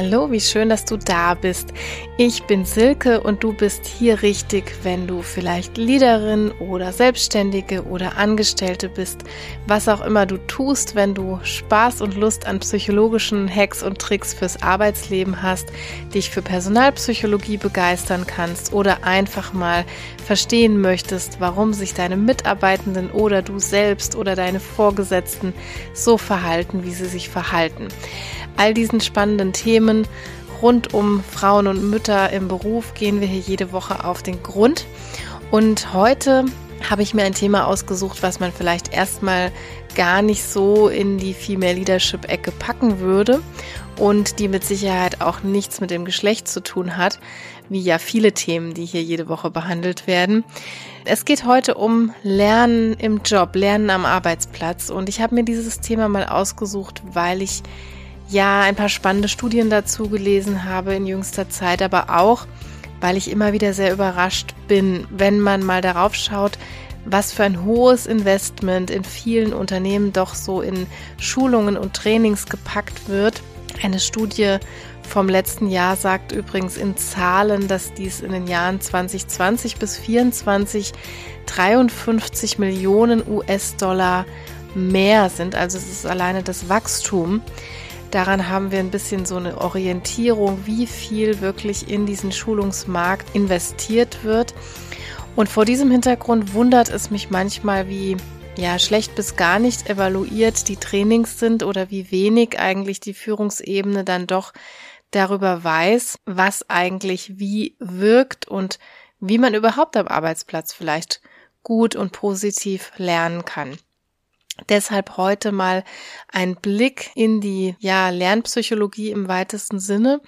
Hallo, wie schön, dass du da bist. Ich bin Silke und du bist hier richtig, wenn du vielleicht Leaderin oder Selbstständige oder Angestellte bist, was auch immer du tust, wenn du Spaß und Lust an psychologischen Hacks und Tricks fürs Arbeitsleben hast, dich für Personalpsychologie begeistern kannst oder einfach mal verstehen möchtest, warum sich deine Mitarbeitenden oder du selbst oder deine Vorgesetzten so verhalten, wie sie sich verhalten all diesen spannenden Themen rund um Frauen und Mütter im Beruf gehen wir hier jede Woche auf den Grund. Und heute habe ich mir ein Thema ausgesucht, was man vielleicht erstmal gar nicht so in die Female Leadership Ecke packen würde und die mit Sicherheit auch nichts mit dem Geschlecht zu tun hat, wie ja viele Themen, die hier jede Woche behandelt werden. Es geht heute um Lernen im Job, Lernen am Arbeitsplatz und ich habe mir dieses Thema mal ausgesucht, weil ich ja ein paar spannende Studien dazu gelesen habe in jüngster Zeit, aber auch, weil ich immer wieder sehr überrascht bin, wenn man mal darauf schaut, was für ein hohes Investment in vielen Unternehmen doch so in Schulungen und Trainings gepackt wird. Eine Studie vom letzten Jahr sagt übrigens in Zahlen, dass dies in den Jahren 2020 bis 2024 53 Millionen US-Dollar mehr sind. Also es ist alleine das Wachstum. Daran haben wir ein bisschen so eine Orientierung, wie viel wirklich in diesen Schulungsmarkt investiert wird. Und vor diesem Hintergrund wundert es mich manchmal, wie ja, schlecht bis gar nicht evaluiert die Trainings sind oder wie wenig eigentlich die Führungsebene dann doch darüber weiß, was eigentlich wie wirkt und wie man überhaupt am Arbeitsplatz vielleicht gut und positiv lernen kann. Deshalb heute mal ein Blick in die ja, Lernpsychologie im weitesten Sinne.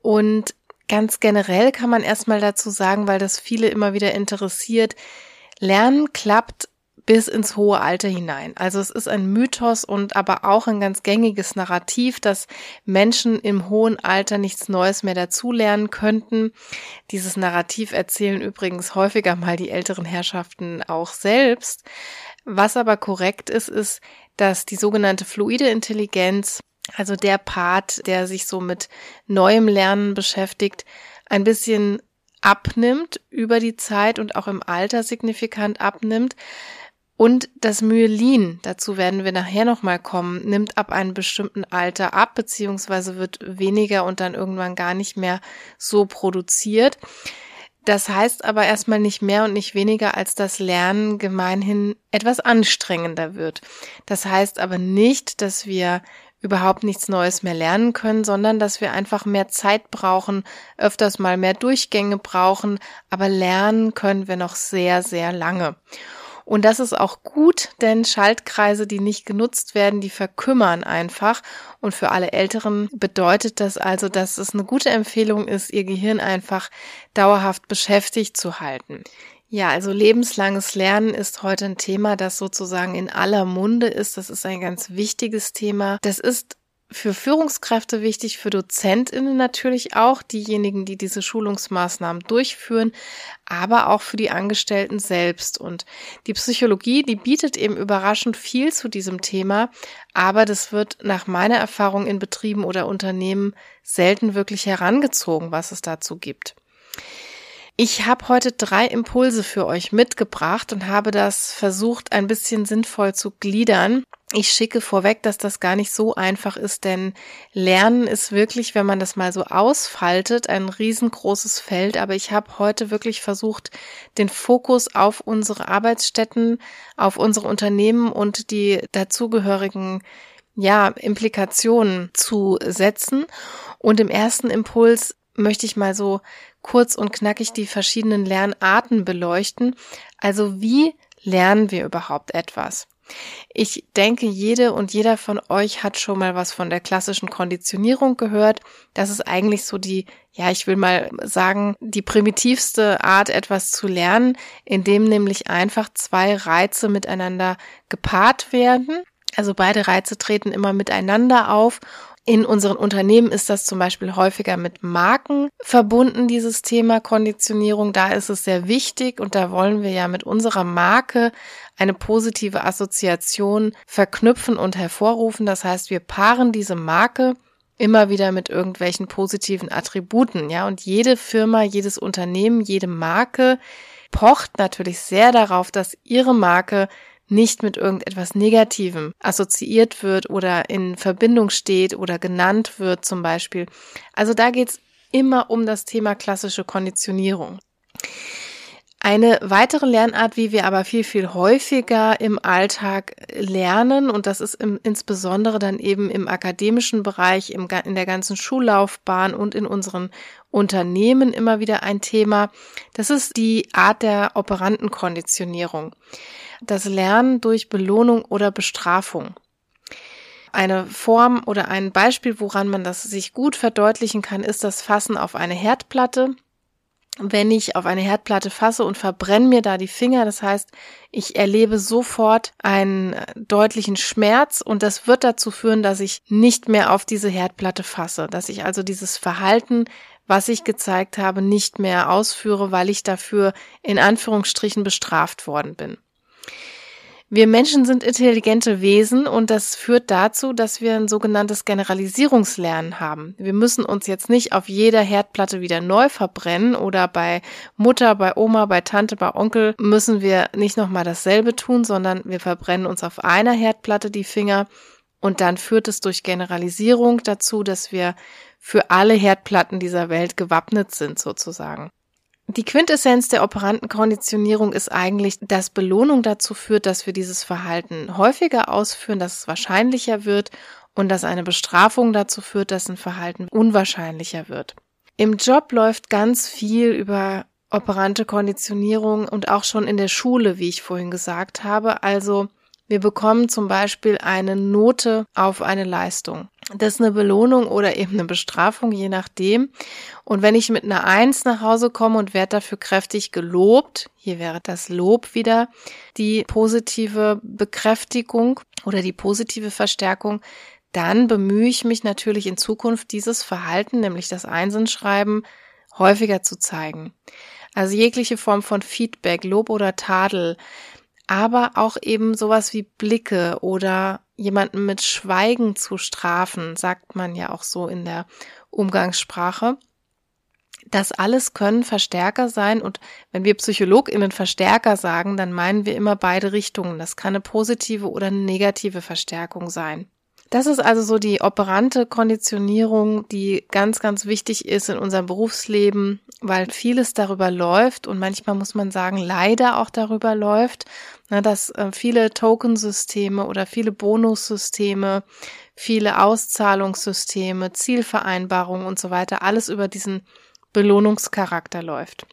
Und ganz generell kann man erstmal dazu sagen, weil das viele immer wieder interessiert, Lernen klappt bis ins hohe Alter hinein. Also es ist ein Mythos und aber auch ein ganz gängiges Narrativ, dass Menschen im hohen Alter nichts Neues mehr dazulernen könnten. Dieses Narrativ erzählen übrigens häufiger mal die älteren Herrschaften auch selbst. Was aber korrekt ist, ist, dass die sogenannte fluide Intelligenz, also der Part, der sich so mit neuem Lernen beschäftigt, ein bisschen abnimmt über die Zeit und auch im Alter signifikant abnimmt. Und das Myelin, dazu werden wir nachher nochmal kommen, nimmt ab einem bestimmten Alter ab, beziehungsweise wird weniger und dann irgendwann gar nicht mehr so produziert. Das heißt aber erstmal nicht mehr und nicht weniger, als dass Lernen gemeinhin etwas anstrengender wird. Das heißt aber nicht, dass wir überhaupt nichts Neues mehr lernen können, sondern dass wir einfach mehr Zeit brauchen, öfters mal mehr Durchgänge brauchen, aber lernen können wir noch sehr, sehr lange. Und das ist auch gut, denn Schaltkreise, die nicht genutzt werden, die verkümmern einfach. Und für alle Älteren bedeutet das also, dass es eine gute Empfehlung ist, ihr Gehirn einfach dauerhaft beschäftigt zu halten. Ja, also lebenslanges Lernen ist heute ein Thema, das sozusagen in aller Munde ist. Das ist ein ganz wichtiges Thema. Das ist für Führungskräfte wichtig, für Dozentinnen natürlich auch, diejenigen, die diese Schulungsmaßnahmen durchführen, aber auch für die Angestellten selbst. Und die Psychologie, die bietet eben überraschend viel zu diesem Thema, aber das wird nach meiner Erfahrung in Betrieben oder Unternehmen selten wirklich herangezogen, was es dazu gibt. Ich habe heute drei Impulse für euch mitgebracht und habe das versucht, ein bisschen sinnvoll zu gliedern. Ich schicke vorweg, dass das gar nicht so einfach ist, denn Lernen ist wirklich, wenn man das mal so ausfaltet, ein riesengroßes Feld. Aber ich habe heute wirklich versucht, den Fokus auf unsere Arbeitsstätten, auf unsere Unternehmen und die dazugehörigen ja, Implikationen zu setzen. Und im ersten Impuls möchte ich mal so kurz und knackig die verschiedenen Lernarten beleuchten. Also wie lernen wir überhaupt etwas? Ich denke, jede und jeder von euch hat schon mal was von der klassischen Konditionierung gehört. Das ist eigentlich so die, ja, ich will mal sagen, die primitivste Art, etwas zu lernen, indem nämlich einfach zwei Reize miteinander gepaart werden. Also beide Reize treten immer miteinander auf in unseren Unternehmen ist das zum Beispiel häufiger mit Marken verbunden, dieses Thema Konditionierung. Da ist es sehr wichtig und da wollen wir ja mit unserer Marke eine positive Assoziation verknüpfen und hervorrufen. Das heißt, wir paaren diese Marke immer wieder mit irgendwelchen positiven Attributen, ja. Und jede Firma, jedes Unternehmen, jede Marke pocht natürlich sehr darauf, dass ihre Marke nicht mit irgendetwas Negativem assoziiert wird oder in Verbindung steht oder genannt wird zum Beispiel. Also da geht's immer um das Thema klassische Konditionierung. Eine weitere Lernart, wie wir aber viel, viel häufiger im Alltag lernen, und das ist im, insbesondere dann eben im akademischen Bereich, im, in der ganzen Schullaufbahn und in unseren Unternehmen immer wieder ein Thema, das ist die Art der Operantenkonditionierung das Lernen durch Belohnung oder Bestrafung. Eine Form oder ein Beispiel, woran man das sich gut verdeutlichen kann, ist das Fassen auf eine Herdplatte. Wenn ich auf eine Herdplatte fasse und verbrenne mir da die Finger, das heißt, ich erlebe sofort einen deutlichen Schmerz und das wird dazu führen, dass ich nicht mehr auf diese Herdplatte fasse, dass ich also dieses Verhalten, was ich gezeigt habe, nicht mehr ausführe, weil ich dafür in Anführungsstrichen bestraft worden bin. Wir Menschen sind intelligente Wesen und das führt dazu, dass wir ein sogenanntes Generalisierungslernen haben. Wir müssen uns jetzt nicht auf jeder Herdplatte wieder neu verbrennen oder bei Mutter, bei Oma, bei Tante, bei Onkel müssen wir nicht nochmal dasselbe tun, sondern wir verbrennen uns auf einer Herdplatte die Finger und dann führt es durch Generalisierung dazu, dass wir für alle Herdplatten dieser Welt gewappnet sind sozusagen. Die Quintessenz der Operantenkonditionierung ist eigentlich, dass Belohnung dazu führt, dass wir dieses Verhalten häufiger ausführen, dass es wahrscheinlicher wird und dass eine Bestrafung dazu führt, dass ein Verhalten unwahrscheinlicher wird. Im Job läuft ganz viel über operante Konditionierung und auch schon in der Schule, wie ich vorhin gesagt habe. Also wir bekommen zum Beispiel eine Note auf eine Leistung. Das ist eine Belohnung oder eben eine Bestrafung, je nachdem. Und wenn ich mit einer Eins nach Hause komme und werde dafür kräftig gelobt, hier wäre das Lob wieder die positive Bekräftigung oder die positive Verstärkung, dann bemühe ich mich natürlich in Zukunft dieses Verhalten, nämlich das Einsenschreiben, häufiger zu zeigen. Also jegliche Form von Feedback, Lob oder Tadel, aber auch eben sowas wie Blicke oder jemanden mit Schweigen zu strafen, sagt man ja auch so in der Umgangssprache. Das alles können Verstärker sein und wenn wir PsychologInnen Verstärker sagen, dann meinen wir immer beide Richtungen. Das kann eine positive oder eine negative Verstärkung sein. Das ist also so die operante Konditionierung, die ganz, ganz wichtig ist in unserem Berufsleben, weil vieles darüber läuft und manchmal muss man sagen, leider auch darüber läuft, ne, dass äh, viele Tokensysteme oder viele Bonussysteme, viele Auszahlungssysteme, Zielvereinbarungen und so weiter, alles über diesen Belohnungscharakter läuft.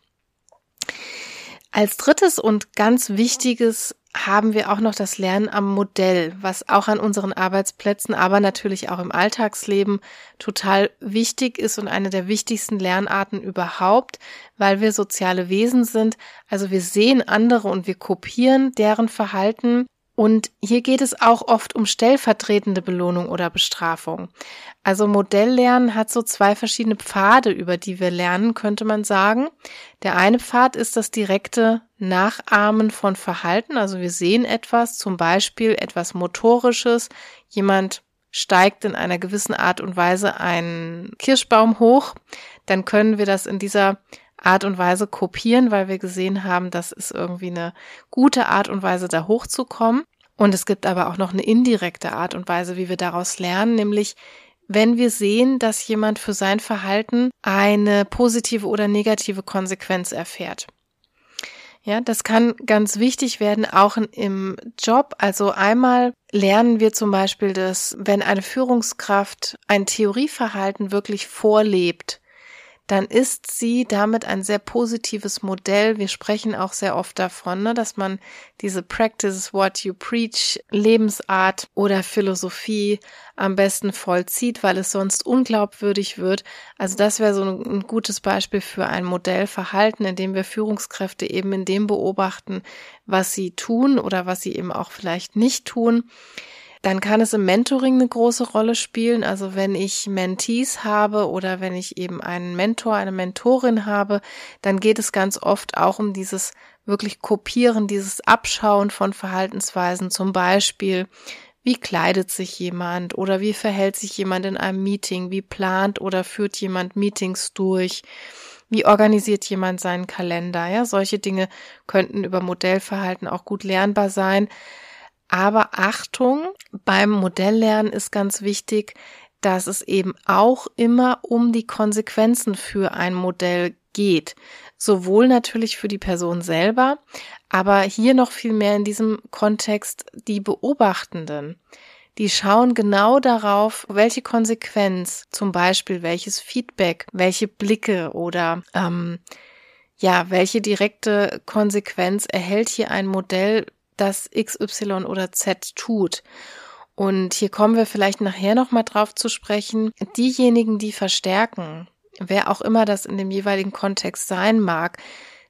Als drittes und ganz wichtiges haben wir auch noch das Lernen am Modell, was auch an unseren Arbeitsplätzen, aber natürlich auch im Alltagsleben total wichtig ist und eine der wichtigsten Lernarten überhaupt, weil wir soziale Wesen sind. Also wir sehen andere und wir kopieren deren Verhalten und hier geht es auch oft um stellvertretende Belohnung oder Bestrafung. Also Modelllernen hat so zwei verschiedene Pfade, über die wir lernen, könnte man sagen. Der eine Pfad ist das direkte Nachahmen von Verhalten. Also wir sehen etwas, zum Beispiel etwas Motorisches. Jemand steigt in einer gewissen Art und Weise einen Kirschbaum hoch. Dann können wir das in dieser Art und Weise kopieren, weil wir gesehen haben, das ist irgendwie eine gute Art und Weise, da hochzukommen. Und es gibt aber auch noch eine indirekte Art und Weise, wie wir daraus lernen, nämlich wenn wir sehen, dass jemand für sein Verhalten eine positive oder negative Konsequenz erfährt. Ja, das kann ganz wichtig werden, auch im Job. Also einmal lernen wir zum Beispiel, dass wenn eine Führungskraft ein Theorieverhalten wirklich vorlebt, dann ist sie damit ein sehr positives Modell. Wir sprechen auch sehr oft davon, ne, dass man diese Practice what you preach Lebensart oder Philosophie am besten vollzieht, weil es sonst unglaubwürdig wird. Also das wäre so ein, gutes Beispiel für ein Modellverhalten, in dem wir Führungskräfte eben in dem beobachten, was sie tun oder was sie eben auch vielleicht nicht tun. Dann kann es im Mentoring eine große Rolle spielen. Also wenn ich Mentees habe oder wenn ich eben einen Mentor, eine Mentorin habe, dann geht es ganz oft auch um dieses wirklich Kopieren, dieses Abschauen von Verhaltensweisen. Zum Beispiel, wie kleidet sich jemand oder wie verhält sich jemand in einem Meeting? Wie plant oder führt jemand Meetings durch? Wie organisiert jemand seinen Kalender? Ja, solche Dinge könnten über Modellverhalten auch gut lernbar sein. Aber Achtung, beim Modelllernen ist ganz wichtig, dass es eben auch immer um die Konsequenzen für ein Modell geht. Sowohl natürlich für die Person selber, aber hier noch viel mehr in diesem Kontext die Beobachtenden. Die schauen genau darauf, welche Konsequenz, zum Beispiel welches Feedback, welche Blicke oder ähm, ja, welche direkte Konsequenz erhält hier ein Modell das XY oder Z tut. Und hier kommen wir vielleicht nachher nochmal drauf zu sprechen. Diejenigen, die verstärken, wer auch immer das in dem jeweiligen Kontext sein mag,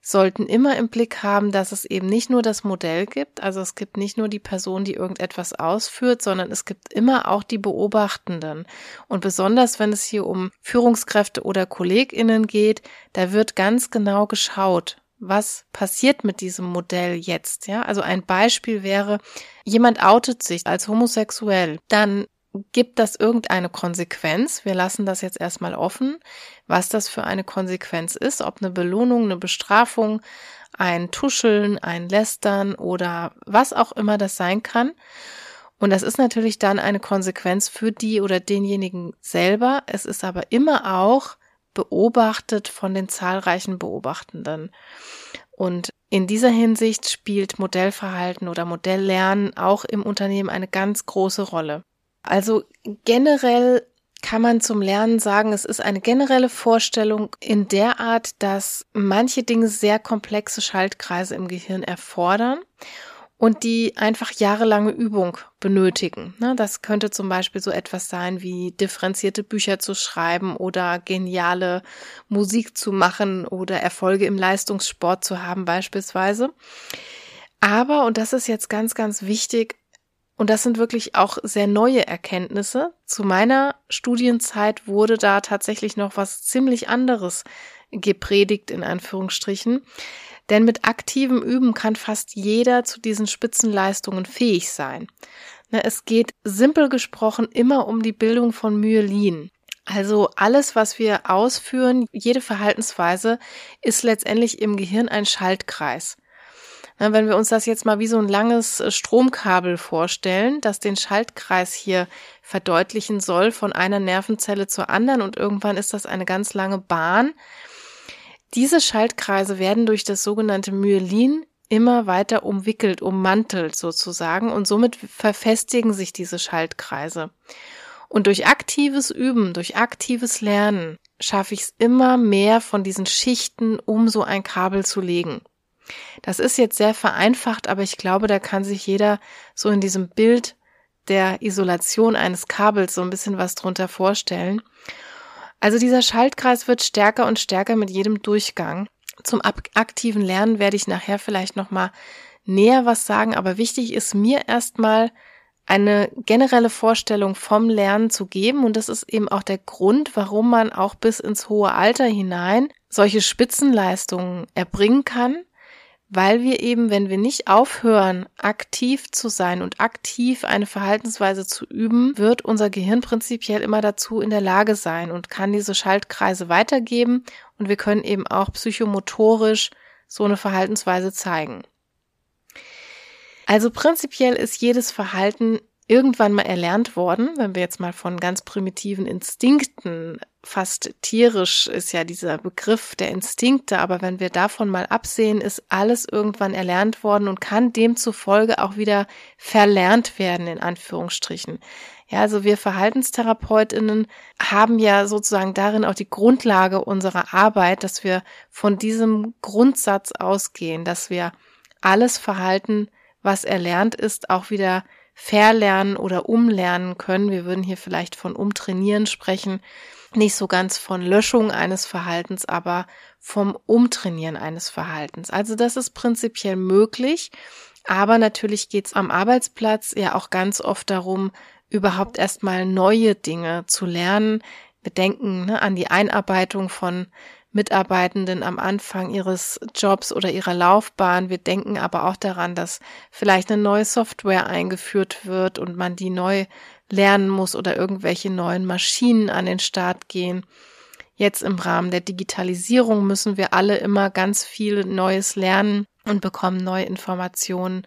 sollten immer im Blick haben, dass es eben nicht nur das Modell gibt, also es gibt nicht nur die Person, die irgendetwas ausführt, sondern es gibt immer auch die Beobachtenden. Und besonders wenn es hier um Führungskräfte oder Kolleginnen geht, da wird ganz genau geschaut, was passiert mit diesem Modell jetzt? Ja, also ein Beispiel wäre, jemand outet sich als homosexuell, dann gibt das irgendeine Konsequenz? Wir lassen das jetzt erstmal offen, was das für eine Konsequenz ist, ob eine Belohnung, eine Bestrafung, ein Tuscheln, ein Lästern oder was auch immer das sein kann. Und das ist natürlich dann eine Konsequenz für die oder denjenigen selber. Es ist aber immer auch beobachtet von den zahlreichen Beobachtenden. Und in dieser Hinsicht spielt Modellverhalten oder Modelllernen auch im Unternehmen eine ganz große Rolle. Also generell kann man zum Lernen sagen, es ist eine generelle Vorstellung in der Art, dass manche Dinge sehr komplexe Schaltkreise im Gehirn erfordern und die einfach jahrelange Übung benötigen. Ne, das könnte zum Beispiel so etwas sein wie differenzierte Bücher zu schreiben oder geniale Musik zu machen oder Erfolge im Leistungssport zu haben beispielsweise. Aber, und das ist jetzt ganz, ganz wichtig, und das sind wirklich auch sehr neue Erkenntnisse. Zu meiner Studienzeit wurde da tatsächlich noch was ziemlich anderes gepredigt, in Anführungsstrichen. Denn mit aktivem Üben kann fast jeder zu diesen Spitzenleistungen fähig sein. Ne, es geht simpel gesprochen immer um die Bildung von Myelin. Also alles, was wir ausführen, jede Verhaltensweise ist letztendlich im Gehirn ein Schaltkreis. Ne, wenn wir uns das jetzt mal wie so ein langes äh, Stromkabel vorstellen, das den Schaltkreis hier verdeutlichen soll von einer Nervenzelle zur anderen und irgendwann ist das eine ganz lange Bahn, diese Schaltkreise werden durch das sogenannte Myelin immer weiter umwickelt, ummantelt sozusagen und somit verfestigen sich diese Schaltkreise. Und durch aktives Üben, durch aktives Lernen schaffe ich es immer mehr von diesen Schichten, um so ein Kabel zu legen. Das ist jetzt sehr vereinfacht, aber ich glaube, da kann sich jeder so in diesem Bild der Isolation eines Kabels so ein bisschen was drunter vorstellen. Also dieser Schaltkreis wird stärker und stärker mit jedem Durchgang. Zum aktiven Lernen werde ich nachher vielleicht noch mal näher was sagen, aber wichtig ist mir erstmal eine generelle Vorstellung vom Lernen zu geben und das ist eben auch der Grund, warum man auch bis ins hohe Alter hinein solche Spitzenleistungen erbringen kann, weil wir eben, wenn wir nicht aufhören, aktiv zu sein und aktiv eine Verhaltensweise zu üben, wird unser Gehirn prinzipiell immer dazu in der Lage sein und kann diese Schaltkreise weitergeben und wir können eben auch psychomotorisch so eine Verhaltensweise zeigen. Also prinzipiell ist jedes Verhalten irgendwann mal erlernt worden, wenn wir jetzt mal von ganz primitiven Instinkten fast tierisch ist ja dieser Begriff der Instinkte, aber wenn wir davon mal absehen, ist alles irgendwann erlernt worden und kann demzufolge auch wieder verlernt werden, in Anführungsstrichen. Ja, also wir Verhaltenstherapeutinnen haben ja sozusagen darin auch die Grundlage unserer Arbeit, dass wir von diesem Grundsatz ausgehen, dass wir alles Verhalten, was erlernt ist, auch wieder verlernen oder umlernen können. Wir würden hier vielleicht von umtrainieren sprechen nicht so ganz von Löschung eines Verhaltens, aber vom Umtrainieren eines Verhaltens. Also das ist prinzipiell möglich, aber natürlich geht es am Arbeitsplatz ja auch ganz oft darum, überhaupt erstmal neue Dinge zu lernen. Wir denken ne, an die Einarbeitung von Mitarbeitenden am Anfang ihres Jobs oder ihrer Laufbahn. Wir denken aber auch daran, dass vielleicht eine neue Software eingeführt wird und man die neu lernen muss oder irgendwelche neuen Maschinen an den Start gehen. Jetzt im Rahmen der Digitalisierung müssen wir alle immer ganz viel Neues lernen und bekommen neue Informationen.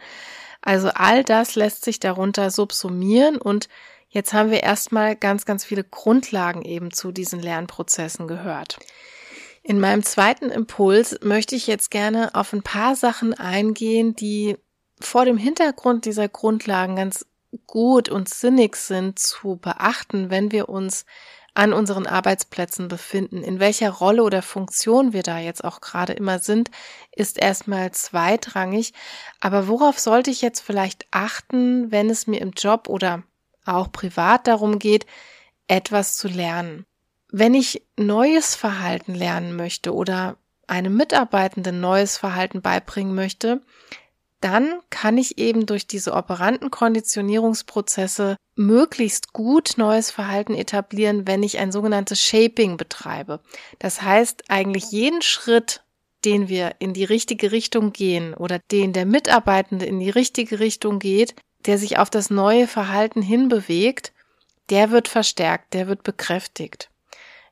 Also all das lässt sich darunter subsumieren und jetzt haben wir erstmal ganz, ganz viele Grundlagen eben zu diesen Lernprozessen gehört. In meinem zweiten Impuls möchte ich jetzt gerne auf ein paar Sachen eingehen, die vor dem Hintergrund dieser Grundlagen ganz gut und sinnig sind zu beachten, wenn wir uns an unseren Arbeitsplätzen befinden. In welcher Rolle oder Funktion wir da jetzt auch gerade immer sind, ist erstmal zweitrangig. Aber worauf sollte ich jetzt vielleicht achten, wenn es mir im Job oder auch privat darum geht, etwas zu lernen? Wenn ich neues Verhalten lernen möchte oder einem Mitarbeitenden neues Verhalten beibringen möchte, dann kann ich eben durch diese operanten Konditionierungsprozesse möglichst gut neues Verhalten etablieren, wenn ich ein sogenanntes Shaping betreibe. Das heißt, eigentlich jeden Schritt, den wir in die richtige Richtung gehen oder den der Mitarbeitende in die richtige Richtung geht, der sich auf das neue Verhalten hinbewegt, der wird verstärkt, der wird bekräftigt.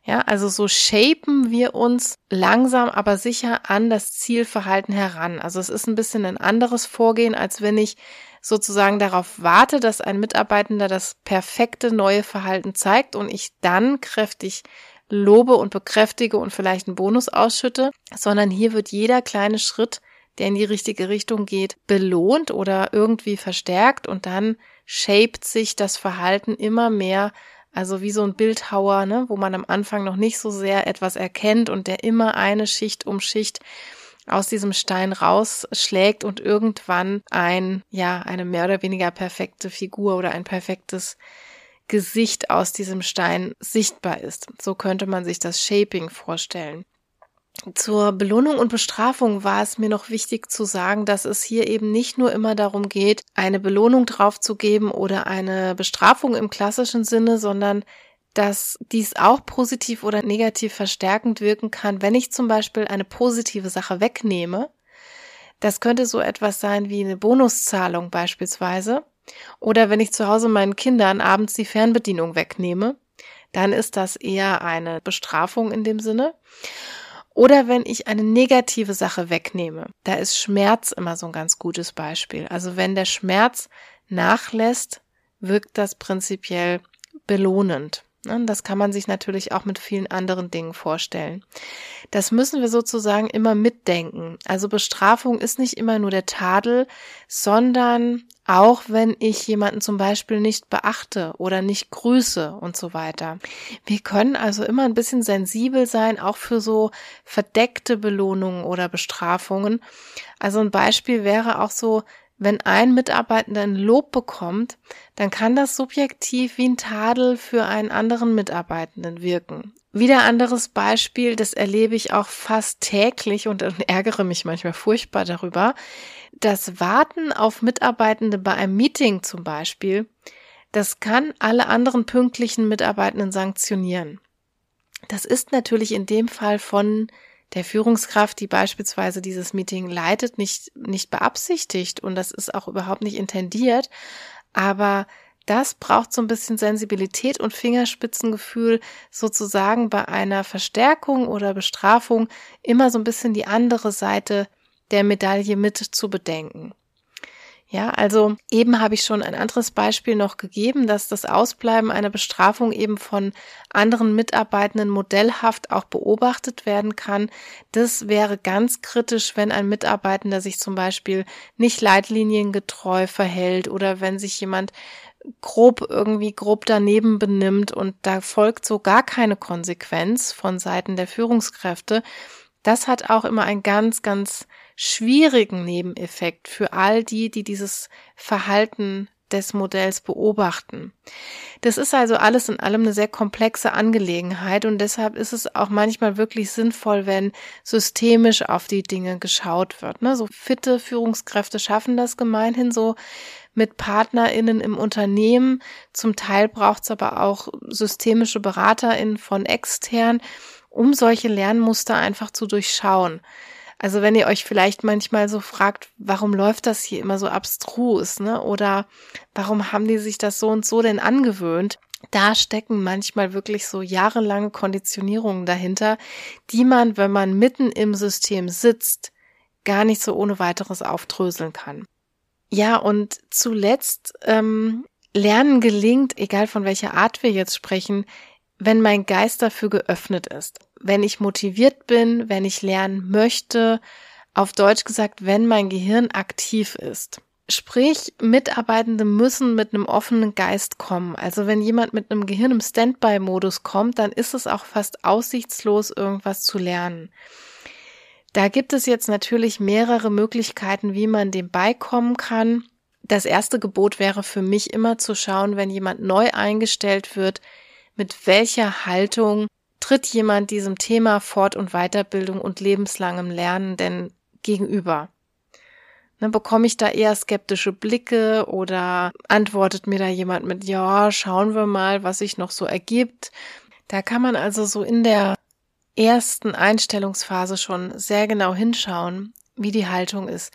Ja, also so shapen wir uns langsam, aber sicher an das Zielverhalten heran. Also es ist ein bisschen ein anderes Vorgehen, als wenn ich sozusagen darauf warte, dass ein Mitarbeitender das perfekte neue Verhalten zeigt und ich dann kräftig lobe und bekräftige und vielleicht einen Bonus ausschütte, sondern hier wird jeder kleine Schritt, der in die richtige Richtung geht, belohnt oder irgendwie verstärkt und dann shaped sich das Verhalten immer mehr also wie so ein Bildhauer, ne, wo man am Anfang noch nicht so sehr etwas erkennt und der immer eine Schicht um Schicht aus diesem Stein rausschlägt und irgendwann ein, ja, eine mehr oder weniger perfekte Figur oder ein perfektes Gesicht aus diesem Stein sichtbar ist. So könnte man sich das Shaping vorstellen. Zur Belohnung und Bestrafung war es mir noch wichtig zu sagen, dass es hier eben nicht nur immer darum geht, eine Belohnung draufzugeben oder eine Bestrafung im klassischen Sinne, sondern dass dies auch positiv oder negativ verstärkend wirken kann, wenn ich zum Beispiel eine positive Sache wegnehme. Das könnte so etwas sein wie eine Bonuszahlung beispielsweise. Oder wenn ich zu Hause meinen Kindern abends die Fernbedienung wegnehme, dann ist das eher eine Bestrafung in dem Sinne. Oder wenn ich eine negative Sache wegnehme, da ist Schmerz immer so ein ganz gutes Beispiel. Also wenn der Schmerz nachlässt, wirkt das prinzipiell belohnend. Ne, das kann man sich natürlich auch mit vielen anderen Dingen vorstellen. Das müssen wir sozusagen immer mitdenken. Also Bestrafung ist nicht immer nur der Tadel, sondern auch wenn ich jemanden zum Beispiel nicht beachte oder nicht grüße und so weiter. Wir können also immer ein bisschen sensibel sein, auch für so verdeckte Belohnungen oder Bestrafungen. Also ein Beispiel wäre auch so, wenn ein Mitarbeitender ein Lob bekommt, dann kann das subjektiv wie ein Tadel für einen anderen Mitarbeitenden wirken. Wieder anderes Beispiel, das erlebe ich auch fast täglich und ärgere mich manchmal furchtbar darüber. Das Warten auf Mitarbeitende bei einem Meeting zum Beispiel, das kann alle anderen pünktlichen Mitarbeitenden sanktionieren. Das ist natürlich in dem Fall von der Führungskraft, die beispielsweise dieses Meeting leitet, nicht, nicht beabsichtigt und das ist auch überhaupt nicht intendiert. Aber das braucht so ein bisschen Sensibilität und Fingerspitzengefühl, sozusagen bei einer Verstärkung oder Bestrafung immer so ein bisschen die andere Seite der Medaille mit zu bedenken. Ja, also eben habe ich schon ein anderes Beispiel noch gegeben, dass das Ausbleiben einer Bestrafung eben von anderen Mitarbeitenden modellhaft auch beobachtet werden kann. Das wäre ganz kritisch, wenn ein Mitarbeitender sich zum Beispiel nicht leitliniengetreu verhält oder wenn sich jemand grob irgendwie grob daneben benimmt und da folgt so gar keine Konsequenz von Seiten der Führungskräfte. Das hat auch immer ein ganz, ganz schwierigen Nebeneffekt für all die, die dieses Verhalten des Modells beobachten. Das ist also alles in allem eine sehr komplexe Angelegenheit und deshalb ist es auch manchmal wirklich sinnvoll, wenn systemisch auf die Dinge geschaut wird. Ne? So fitte Führungskräfte schaffen das gemeinhin so mit PartnerInnen im Unternehmen. Zum Teil braucht es aber auch systemische BeraterInnen von extern, um solche Lernmuster einfach zu durchschauen. Also wenn ihr euch vielleicht manchmal so fragt, warum läuft das hier immer so abstrus, ne? Oder warum haben die sich das so und so denn angewöhnt? Da stecken manchmal wirklich so jahrelange Konditionierungen dahinter, die man, wenn man mitten im System sitzt, gar nicht so ohne weiteres aufdröseln kann. Ja, und zuletzt, ähm, Lernen gelingt, egal von welcher Art wir jetzt sprechen, wenn mein Geist dafür geöffnet ist, wenn ich motiviert bin, wenn ich lernen möchte, auf Deutsch gesagt, wenn mein Gehirn aktiv ist. Sprich, Mitarbeitende müssen mit einem offenen Geist kommen. Also wenn jemand mit einem Gehirn im Standby-Modus kommt, dann ist es auch fast aussichtslos, irgendwas zu lernen. Da gibt es jetzt natürlich mehrere Möglichkeiten, wie man dem beikommen kann. Das erste Gebot wäre für mich immer zu schauen, wenn jemand neu eingestellt wird, mit welcher Haltung tritt jemand diesem Thema Fort- und Weiterbildung und lebenslangem Lernen denn gegenüber? Ne, bekomme ich da eher skeptische Blicke oder antwortet mir da jemand mit, ja, schauen wir mal, was sich noch so ergibt. Da kann man also so in der ersten Einstellungsphase schon sehr genau hinschauen, wie die Haltung ist.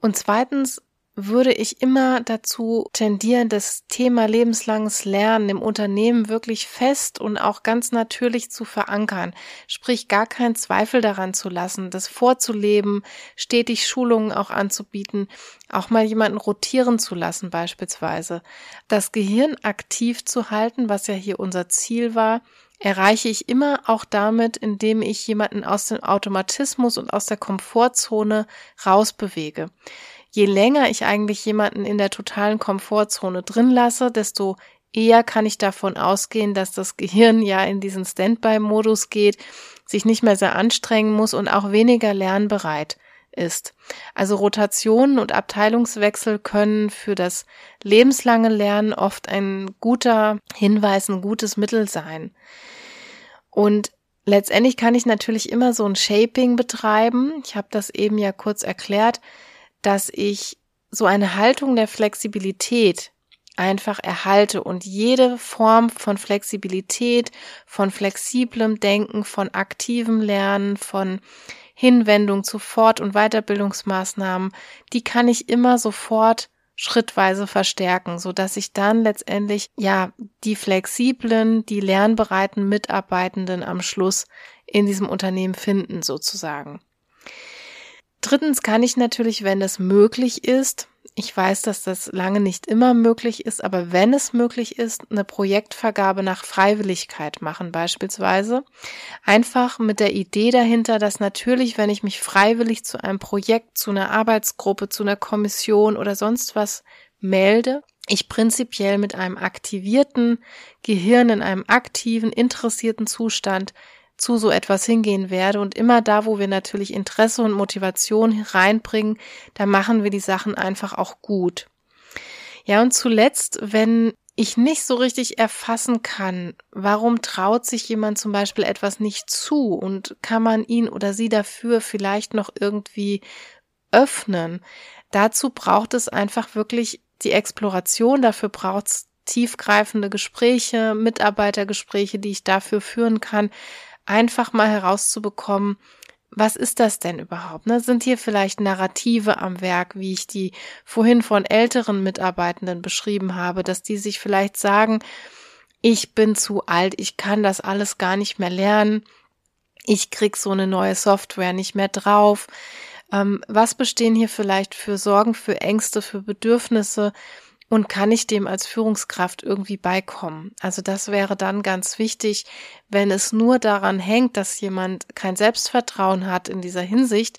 Und zweitens würde ich immer dazu tendieren, das Thema lebenslanges Lernen im Unternehmen wirklich fest und auch ganz natürlich zu verankern. Sprich, gar keinen Zweifel daran zu lassen, das vorzuleben, stetig Schulungen auch anzubieten, auch mal jemanden rotieren zu lassen beispielsweise. Das Gehirn aktiv zu halten, was ja hier unser Ziel war, erreiche ich immer auch damit, indem ich jemanden aus dem Automatismus und aus der Komfortzone rausbewege je länger ich eigentlich jemanden in der totalen Komfortzone drin lasse, desto eher kann ich davon ausgehen, dass das Gehirn ja in diesen Standby-Modus geht, sich nicht mehr sehr anstrengen muss und auch weniger lernbereit ist. Also Rotationen und Abteilungswechsel können für das lebenslange Lernen oft ein guter Hinweis, ein gutes Mittel sein. Und letztendlich kann ich natürlich immer so ein Shaping betreiben. Ich habe das eben ja kurz erklärt dass ich so eine Haltung der Flexibilität einfach erhalte und jede Form von Flexibilität, von flexiblem Denken, von aktivem Lernen, von Hinwendung zu Fort- und Weiterbildungsmaßnahmen, die kann ich immer sofort schrittweise verstärken, so dass ich dann letztendlich ja die flexiblen, die lernbereiten Mitarbeitenden am Schluss in diesem Unternehmen finden sozusagen. Drittens kann ich natürlich, wenn es möglich ist, ich weiß, dass das lange nicht immer möglich ist, aber wenn es möglich ist, eine Projektvergabe nach Freiwilligkeit machen beispielsweise. Einfach mit der Idee dahinter, dass natürlich, wenn ich mich freiwillig zu einem Projekt, zu einer Arbeitsgruppe, zu einer Kommission oder sonst was melde, ich prinzipiell mit einem aktivierten Gehirn in einem aktiven, interessierten Zustand zu so etwas hingehen werde. Und immer da, wo wir natürlich Interesse und Motivation reinbringen, da machen wir die Sachen einfach auch gut. Ja, und zuletzt, wenn ich nicht so richtig erfassen kann, warum traut sich jemand zum Beispiel etwas nicht zu und kann man ihn oder sie dafür vielleicht noch irgendwie öffnen. Dazu braucht es einfach wirklich die Exploration, dafür braucht es tiefgreifende Gespräche, Mitarbeitergespräche, die ich dafür führen kann, einfach mal herauszubekommen, was ist das denn überhaupt? Ne? Sind hier vielleicht Narrative am Werk, wie ich die vorhin von älteren Mitarbeitenden beschrieben habe, dass die sich vielleicht sagen, ich bin zu alt, ich kann das alles gar nicht mehr lernen, ich krieg so eine neue Software nicht mehr drauf, Ähm, was bestehen hier vielleicht für Sorgen, für Ängste, für Bedürfnisse? Und kann ich dem als Führungskraft irgendwie beikommen? Also das wäre dann ganz wichtig, wenn es nur daran hängt, dass jemand kein Selbstvertrauen hat in dieser Hinsicht,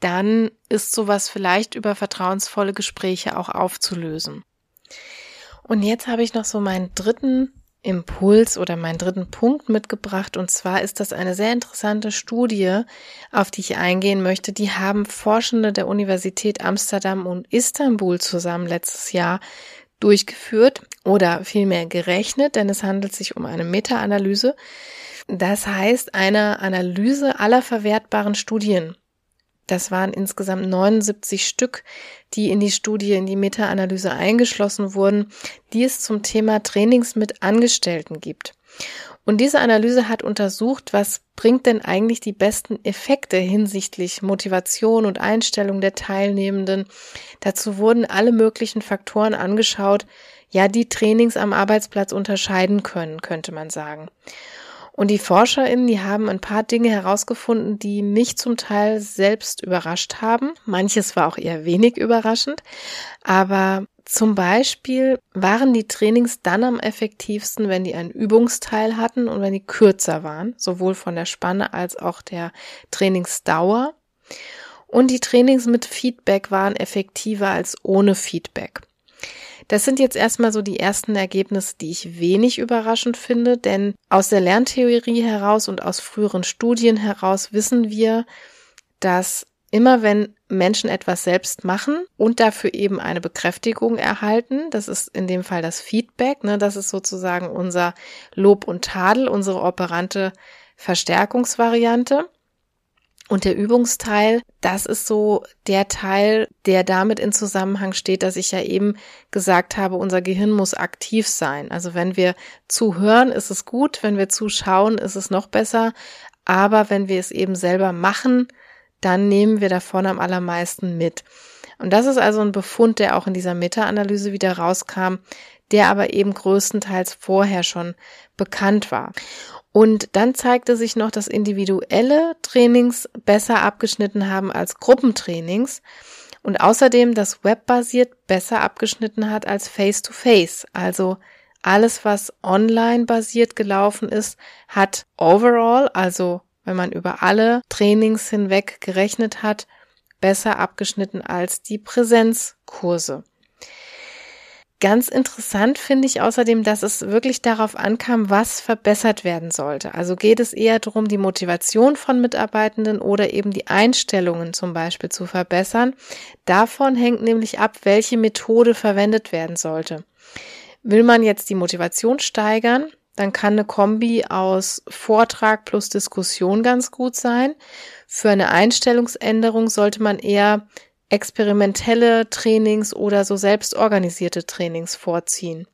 dann ist sowas vielleicht über vertrauensvolle Gespräche auch aufzulösen. Und jetzt habe ich noch so meinen dritten Impuls oder meinen dritten Punkt mitgebracht. Und zwar ist das eine sehr interessante Studie, auf die ich eingehen möchte. Die haben Forschende der Universität Amsterdam und Istanbul zusammen letztes Jahr durchgeführt oder vielmehr gerechnet, denn es handelt sich um eine Meta-Analyse. Das heißt eine Analyse aller verwertbaren Studien das waren insgesamt 79 Stück, die in die Studie, in die Meta-Analyse eingeschlossen wurden, die es zum Thema Trainings mit Angestellten gibt. Und diese Analyse hat untersucht, was bringt denn eigentlich die besten Effekte hinsichtlich Motivation und Einstellung der Teilnehmenden. Dazu wurden alle möglichen Faktoren angeschaut, ja, die Trainings am Arbeitsplatz unterscheiden können, könnte man sagen. Und die ForscherInnen, die haben ein paar Dinge herausgefunden, die mich zum Teil selbst überrascht haben. Manches war auch eher wenig überraschend. Aber zum Beispiel waren die Trainings dann am effektivsten, wenn die einen Übungsteil hatten und wenn die kürzer waren, sowohl von der Spanne als auch der Trainingsdauer. Und die Trainings mit Feedback waren effektiver als ohne Feedback. Das sind jetzt erstmal so die ersten Ergebnisse, die ich wenig überraschend finde, denn aus der Lerntheorie heraus und aus früheren Studien heraus wissen wir, dass immer wenn Menschen etwas selbst machen und dafür eben eine Bekräftigung erhalten, das ist in dem Fall das Feedback, ne, das ist sozusagen unser Lob und Tadel, unsere operante Verstärkungsvariante. Und der Übungsteil, das ist so der Teil, der damit in Zusammenhang steht, dass ich ja eben gesagt habe, unser Gehirn muss aktiv sein. Also wenn wir zuhören, ist es gut, wenn wir zuschauen, ist es noch besser. Aber wenn wir es eben selber machen, dann nehmen wir davon am allermeisten mit. Und das ist also ein Befund, der auch in dieser Meta-Analyse wieder rauskam, der aber eben größtenteils vorher schon bekannt war. Und dann zeigte sich noch, dass individuelle Trainings besser abgeschnitten haben als Gruppentrainings und außerdem das webbasiert besser abgeschnitten hat als face-to-face. -face. Also alles, was online basiert gelaufen ist, hat overall, also wenn man über alle Trainings hinweg gerechnet hat, besser abgeschnitten als die Präsenzkurse. Ganz interessant finde ich außerdem, dass es wirklich darauf ankam, was verbessert werden sollte. Also geht es eher darum, die Motivation von Mitarbeitenden oder eben die Einstellungen zum Beispiel zu verbessern. Davon hängt nämlich ab, welche Methode verwendet werden sollte. Will man jetzt die Motivation steigern, dann kann eine Kombi aus Vortrag plus Diskussion ganz gut sein. Für eine Einstellungsänderung sollte man eher experimentelle Trainings oder so selbstorganisierte Trainings vorziehen.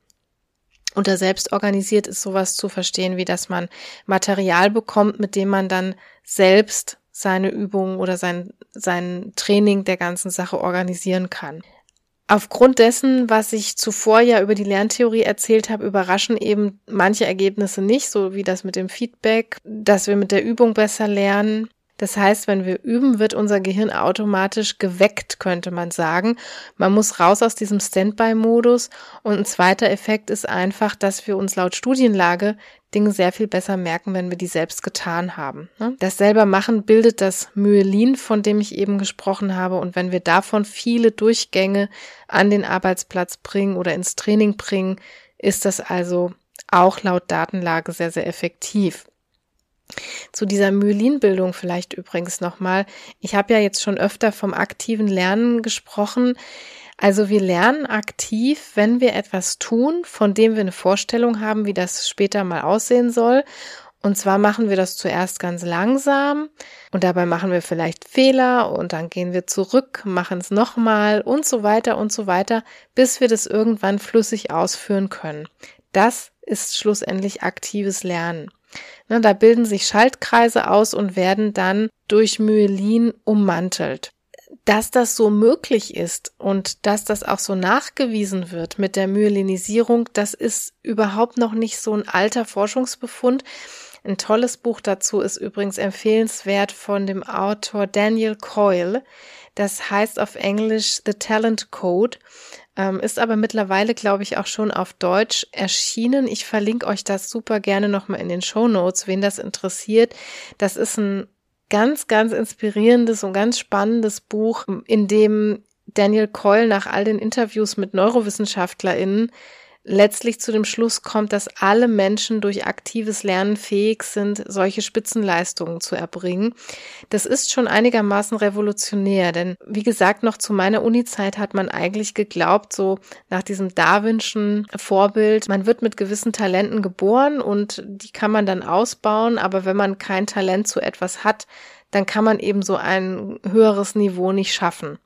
Unter selbstorganisiert ist sowas zu verstehen, wie dass man Material bekommt, mit dem man dann selbst seine Übungen oder sein, sein Training der ganzen Sache organisieren kann. Aufgrund dessen, was ich zuvor ja über die Lerntheorie erzählt habe, überraschen eben manche Ergebnisse nicht, so wie das mit dem Feedback, dass wir mit der Übung besser lernen, das heißt, wenn wir üben, wird unser Gehirn automatisch geweckt, könnte man sagen. Man muss raus aus diesem Standby-Modus. Und ein zweiter Effekt ist einfach, dass wir uns laut Studienlage Dinge sehr viel besser merken, wenn wir die selbst getan haben. Ne? Das selber machen bildet das Myelin, von dem ich eben gesprochen habe. Und wenn wir davon viele Durchgänge an den Arbeitsplatz bringen oder ins Training bringen, ist das also auch laut Datenlage sehr, sehr effektiv. Zu dieser Myelinbildung vielleicht übrigens nochmal. Ich habe ja jetzt schon öfter vom aktiven Lernen gesprochen. Also wir lernen aktiv, wenn wir etwas tun, von dem wir eine Vorstellung haben, wie das später mal aussehen soll. Und zwar machen wir das zuerst ganz langsam und dabei machen wir vielleicht Fehler und dann gehen wir zurück, machen es nochmal und so weiter und so weiter, bis wir das irgendwann flüssig ausführen können. Das ist schlussendlich aktives Lernen. Ne, da bilden sich Schaltkreise aus und werden dann durch Myelin ummantelt. Dass das so möglich ist und dass das auch so nachgewiesen wird mit der Myelinisierung, das ist überhaupt noch nicht so ein alter Forschungsbefund. Ein tolles Buch dazu ist übrigens empfehlenswert von dem Autor Daniel Coyle. Das heißt auf Englisch The Talent Code, ähm, ist aber mittlerweile, glaube ich, auch schon auf Deutsch erschienen. Ich verlinke euch das super gerne nochmal in den Show Notes, wen das interessiert. Das ist ein ganz, ganz inspirierendes und ganz spannendes Buch, in dem Daniel Coyle nach all den Interviews mit NeurowissenschaftlerInnen letztlich zu dem Schluss kommt, dass alle Menschen durch aktives Lernen fähig sind, solche Spitzenleistungen zu erbringen. Das ist schon einigermaßen revolutionär, denn wie gesagt, noch zu meiner Uni-Zeit hat man eigentlich geglaubt, so nach diesem Darwinschen Vorbild, man wird mit gewissen Talenten geboren und die kann man dann ausbauen, aber wenn man kein Talent zu etwas hat, dann kann man eben so ein höheres Niveau nicht schaffen.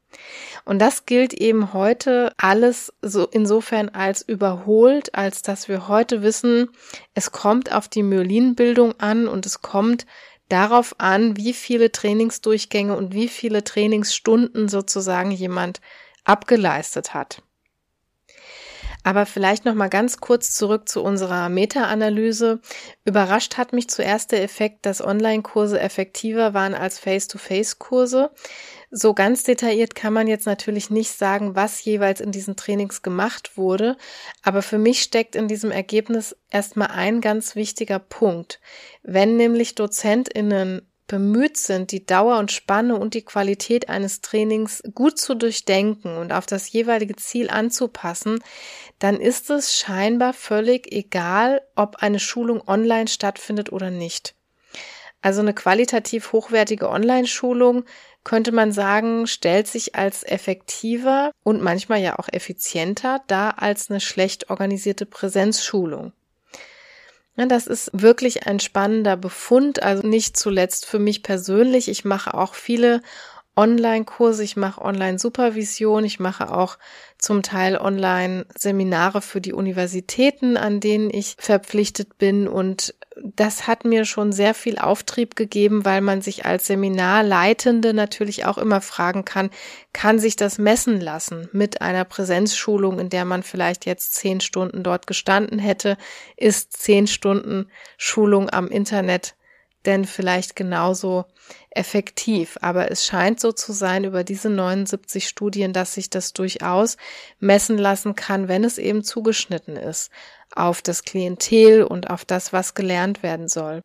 Und das gilt eben heute alles so insofern als überholt, als dass wir heute wissen, es kommt auf die Myelinbildung an und es kommt darauf an, wie viele Trainingsdurchgänge und wie viele Trainingsstunden sozusagen jemand abgeleistet hat. Aber vielleicht noch mal ganz kurz zurück zu unserer Meta-Analyse. Überrascht hat mich zuerst der Effekt, dass Online-Kurse effektiver waren als Face-to-Face-Kurse. So ganz detailliert kann man jetzt natürlich nicht sagen, was jeweils in diesen Trainings gemacht wurde, aber für mich steckt in diesem Ergebnis erstmal ein ganz wichtiger Punkt. Wenn nämlich Dozentinnen bemüht sind, die Dauer und Spanne und die Qualität eines Trainings gut zu durchdenken und auf das jeweilige Ziel anzupassen, dann ist es scheinbar völlig egal, ob eine Schulung online stattfindet oder nicht. Also eine qualitativ hochwertige Online-Schulung könnte man sagen, stellt sich als effektiver und manchmal ja auch effizienter dar als eine schlecht organisierte Präsenzschulung. Das ist wirklich ein spannender Befund, also nicht zuletzt für mich persönlich. Ich mache auch viele Online-Kurse, ich mache Online-Supervision, ich mache auch zum Teil Online-Seminare für die Universitäten, an denen ich verpflichtet bin. Und das hat mir schon sehr viel Auftrieb gegeben, weil man sich als Seminarleitende natürlich auch immer fragen kann, kann sich das messen lassen mit einer Präsenzschulung, in der man vielleicht jetzt zehn Stunden dort gestanden hätte, ist zehn Stunden Schulung am Internet denn vielleicht genauso effektiv. Aber es scheint so zu sein über diese 79 Studien, dass sich das durchaus messen lassen kann, wenn es eben zugeschnitten ist auf das Klientel und auf das, was gelernt werden soll.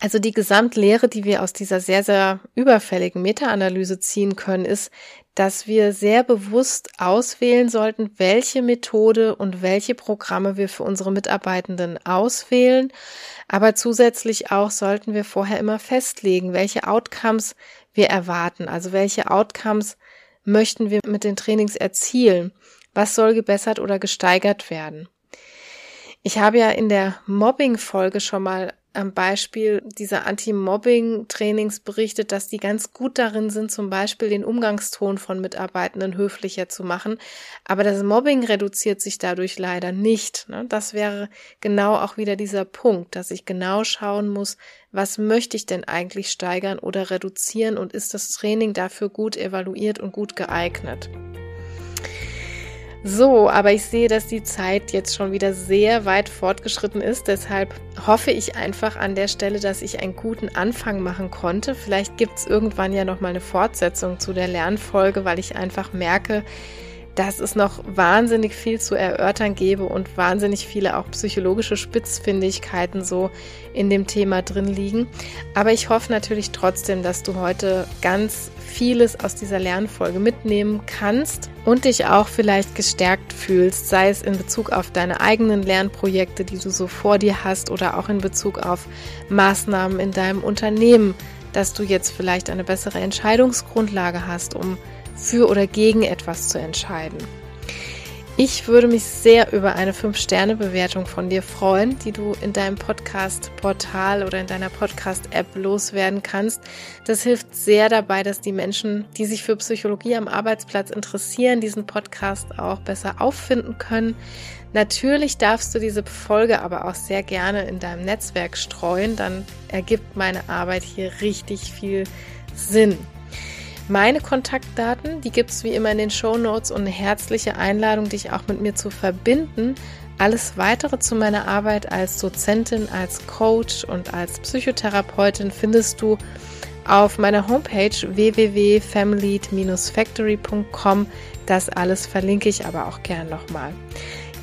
Also die Gesamtlehre, die wir aus dieser sehr, sehr überfälligen Meta-Analyse ziehen können, ist, dass wir sehr bewusst auswählen sollten, welche Methode und welche Programme wir für unsere Mitarbeitenden auswählen. Aber zusätzlich auch sollten wir vorher immer festlegen, welche Outcomes wir erwarten. Also welche Outcomes möchten wir mit den Trainings erzielen? Was soll gebessert oder gesteigert werden? Ich habe ja in der Mobbing-Folge schon mal am Beispiel dieser Anti-Mobbing-Trainings berichtet, dass die ganz gut darin sind, zum Beispiel den Umgangston von Mitarbeitenden höflicher zu machen. Aber das Mobbing reduziert sich dadurch leider nicht. Ne? Das wäre genau auch wieder dieser Punkt, dass ich genau schauen muss, was möchte ich denn eigentlich steigern oder reduzieren und ist das Training dafür gut evaluiert und gut geeignet. So, aber ich sehe, dass die Zeit jetzt schon wieder sehr weit fortgeschritten ist. Deshalb hoffe ich einfach an der Stelle, dass ich einen guten Anfang machen konnte. Vielleicht gibt es irgendwann ja noch mal eine Fortsetzung zu der Lernfolge, weil ich einfach merke, dass es noch wahnsinnig viel zu erörtern gäbe und wahnsinnig viele auch psychologische Spitzfindigkeiten so in dem Thema drin liegen. Aber ich hoffe natürlich trotzdem, dass du heute ganz vieles aus dieser Lernfolge mitnehmen kannst und dich auch vielleicht gestärkt fühlst, sei es in Bezug auf deine eigenen Lernprojekte, die du so vor dir hast oder auch in Bezug auf Maßnahmen in deinem Unternehmen, dass du jetzt vielleicht eine bessere Entscheidungsgrundlage hast, um für oder gegen etwas zu entscheiden. Ich würde mich sehr über eine 5-Sterne-Bewertung von dir freuen, die du in deinem Podcast-Portal oder in deiner Podcast-App loswerden kannst. Das hilft sehr dabei, dass die Menschen, die sich für Psychologie am Arbeitsplatz interessieren, diesen Podcast auch besser auffinden können. Natürlich darfst du diese Folge aber auch sehr gerne in deinem Netzwerk streuen, dann ergibt meine Arbeit hier richtig viel Sinn. Meine Kontaktdaten, die gibt es wie immer in den Show Notes und eine herzliche Einladung, dich auch mit mir zu verbinden. Alles weitere zu meiner Arbeit als Dozentin, als Coach und als Psychotherapeutin findest du auf meiner Homepage www.family-factory.com. Das alles verlinke ich aber auch gern nochmal.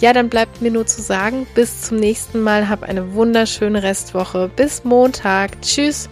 Ja, dann bleibt mir nur zu sagen, bis zum nächsten Mal, hab eine wunderschöne Restwoche. Bis Montag. Tschüss.